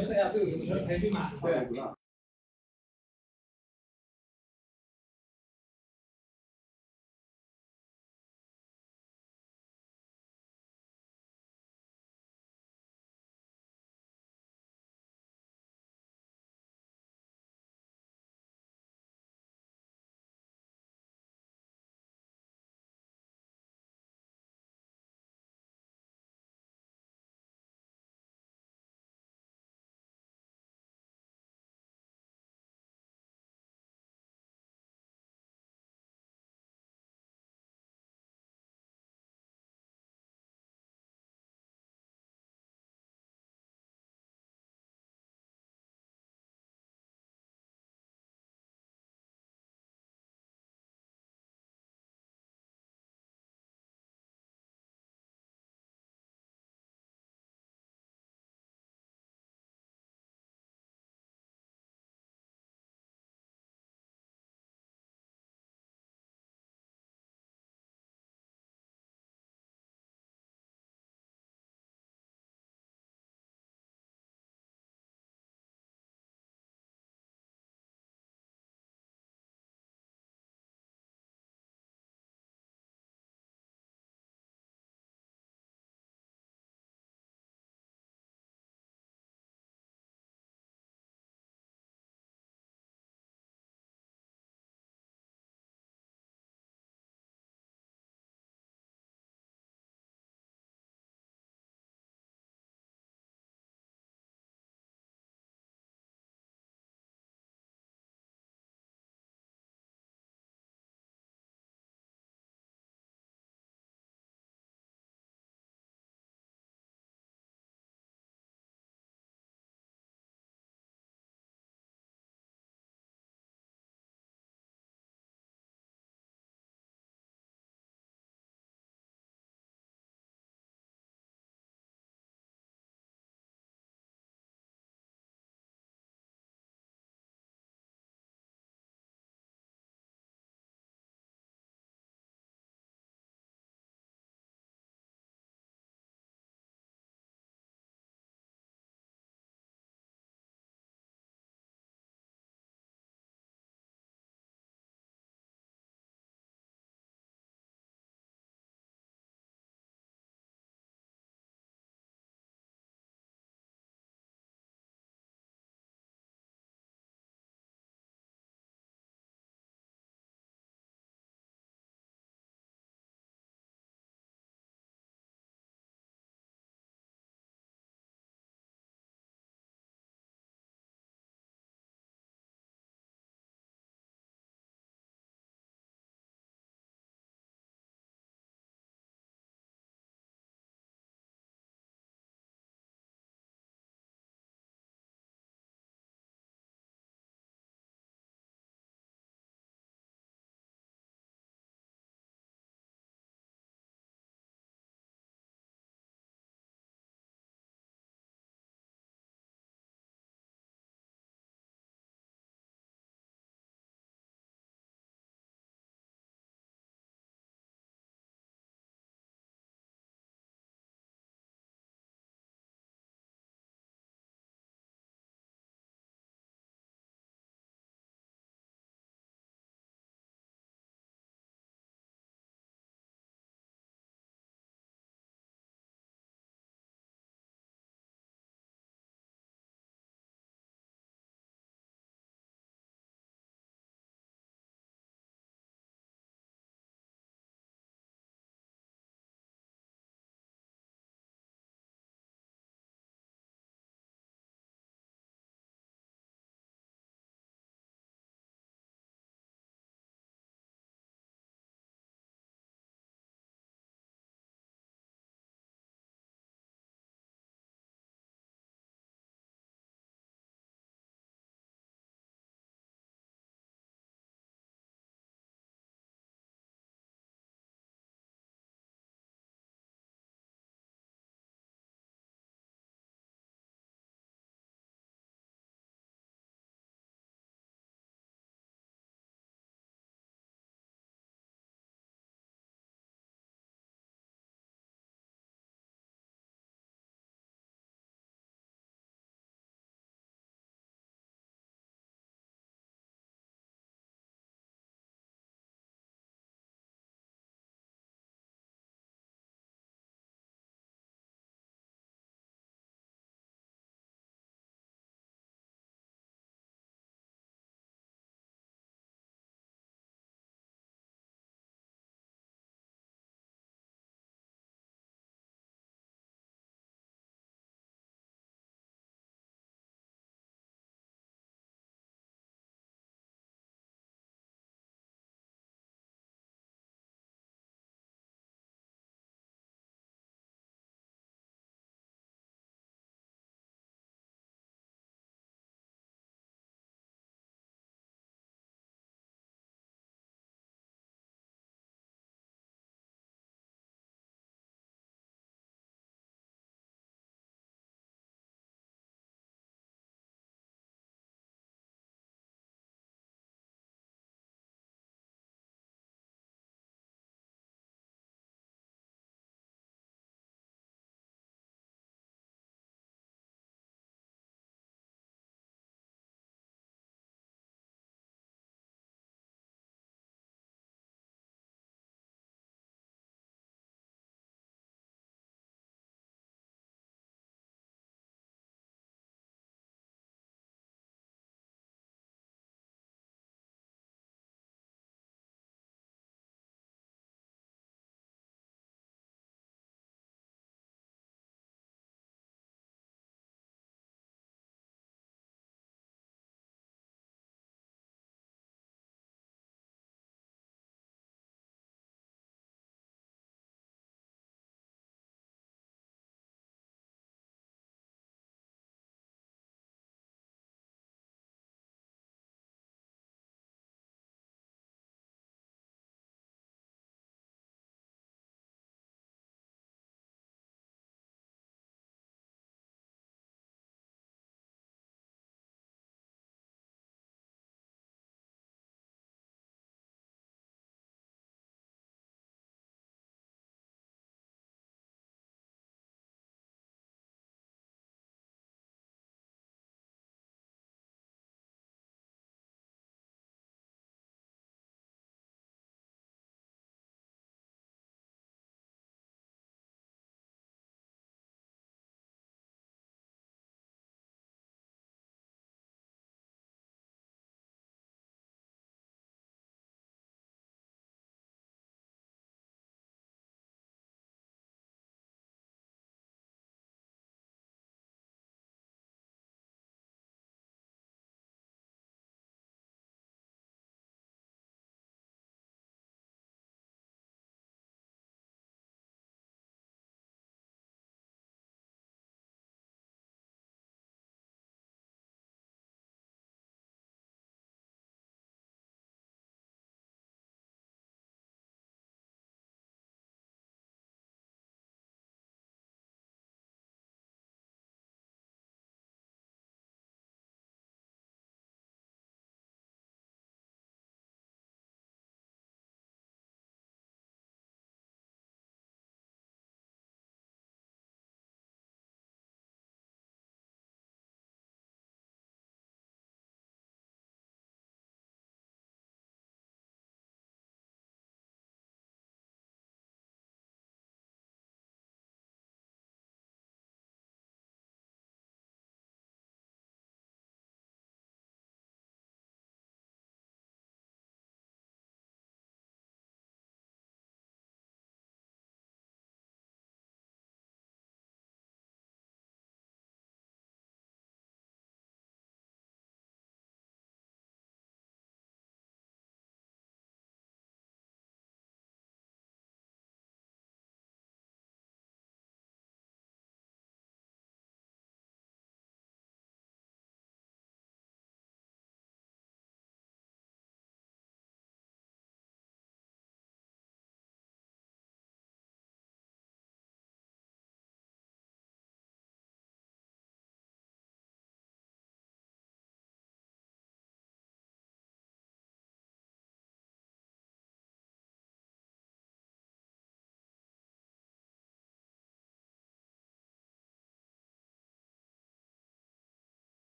就剩下这个培训嘛，对。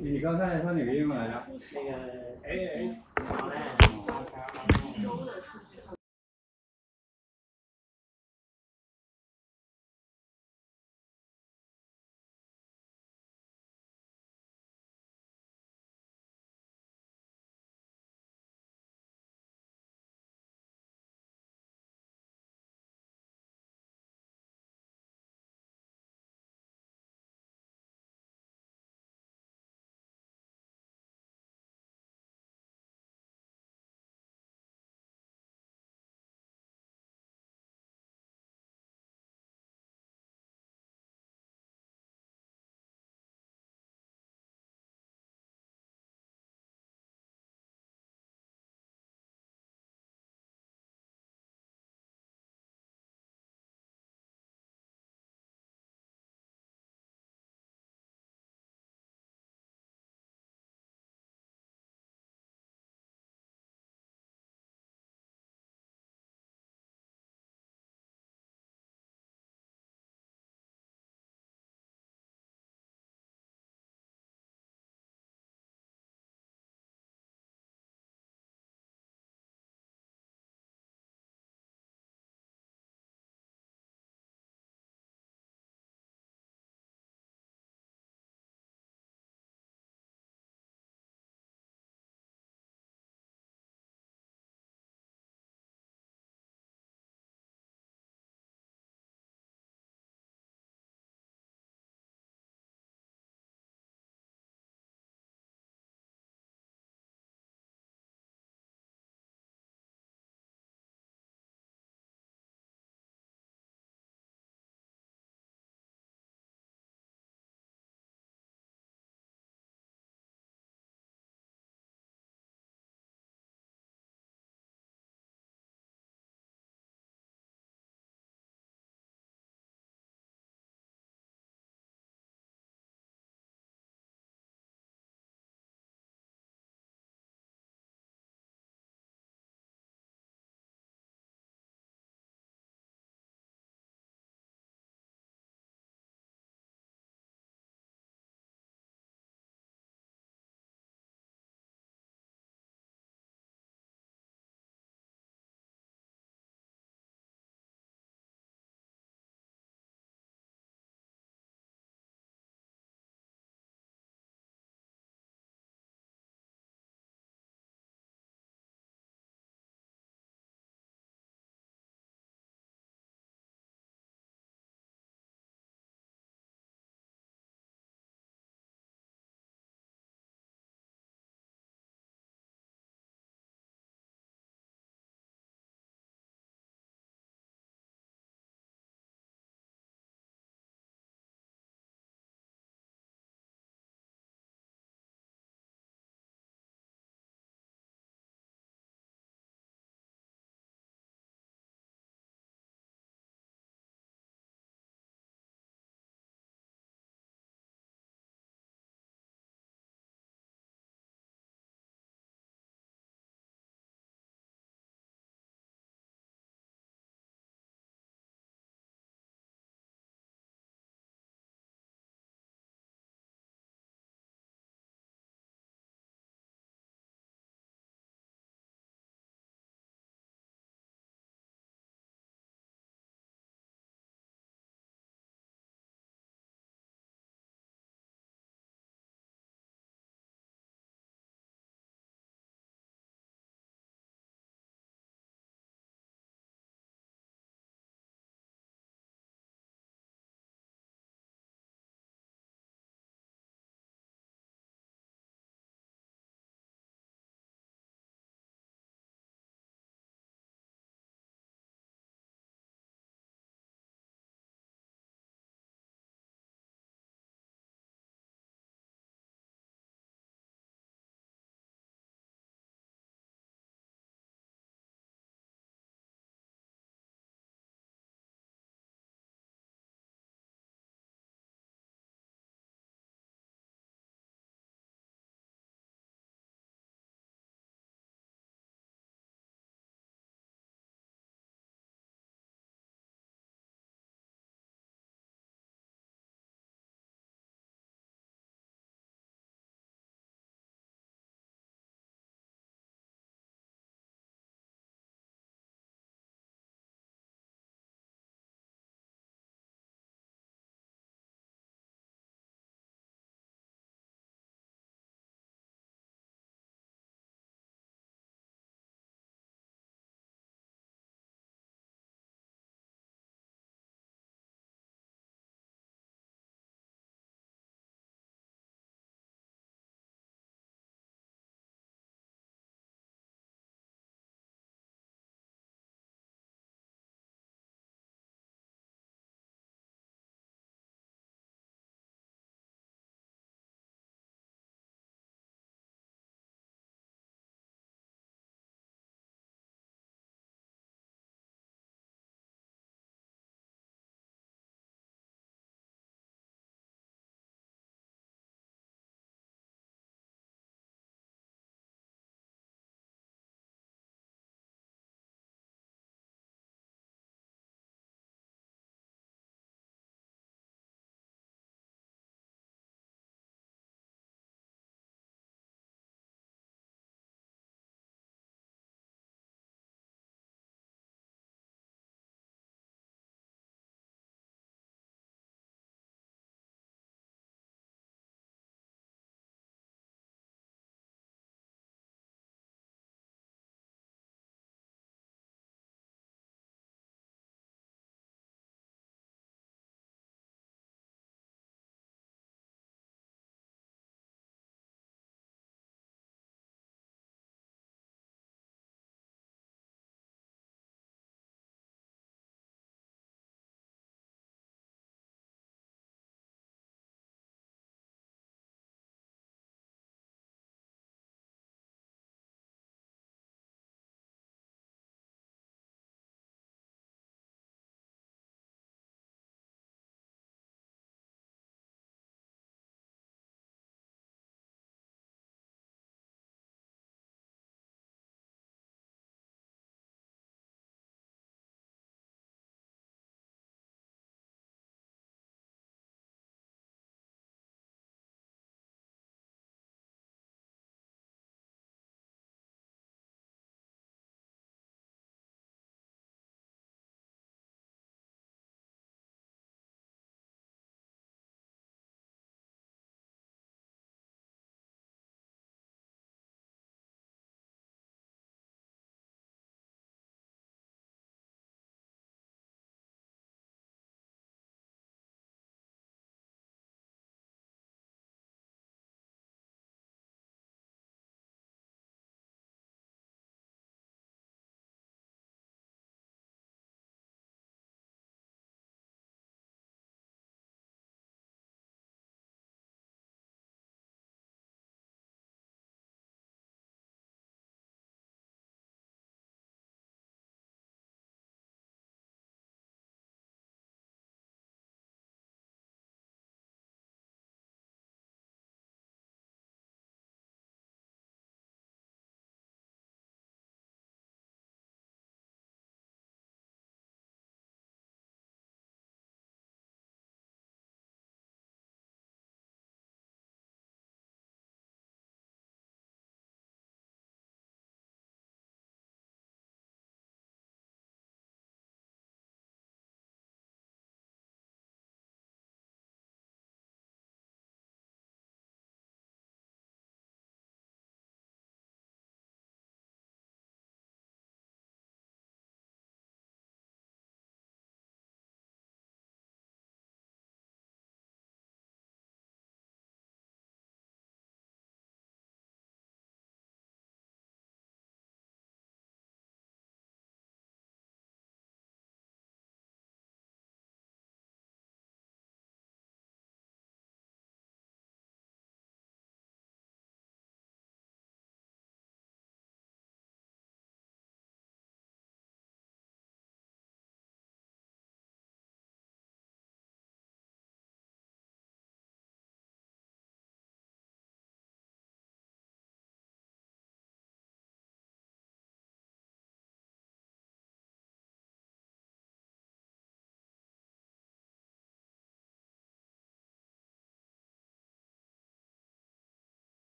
你刚才说哪个英文来着？那个，哎哎，好嘞。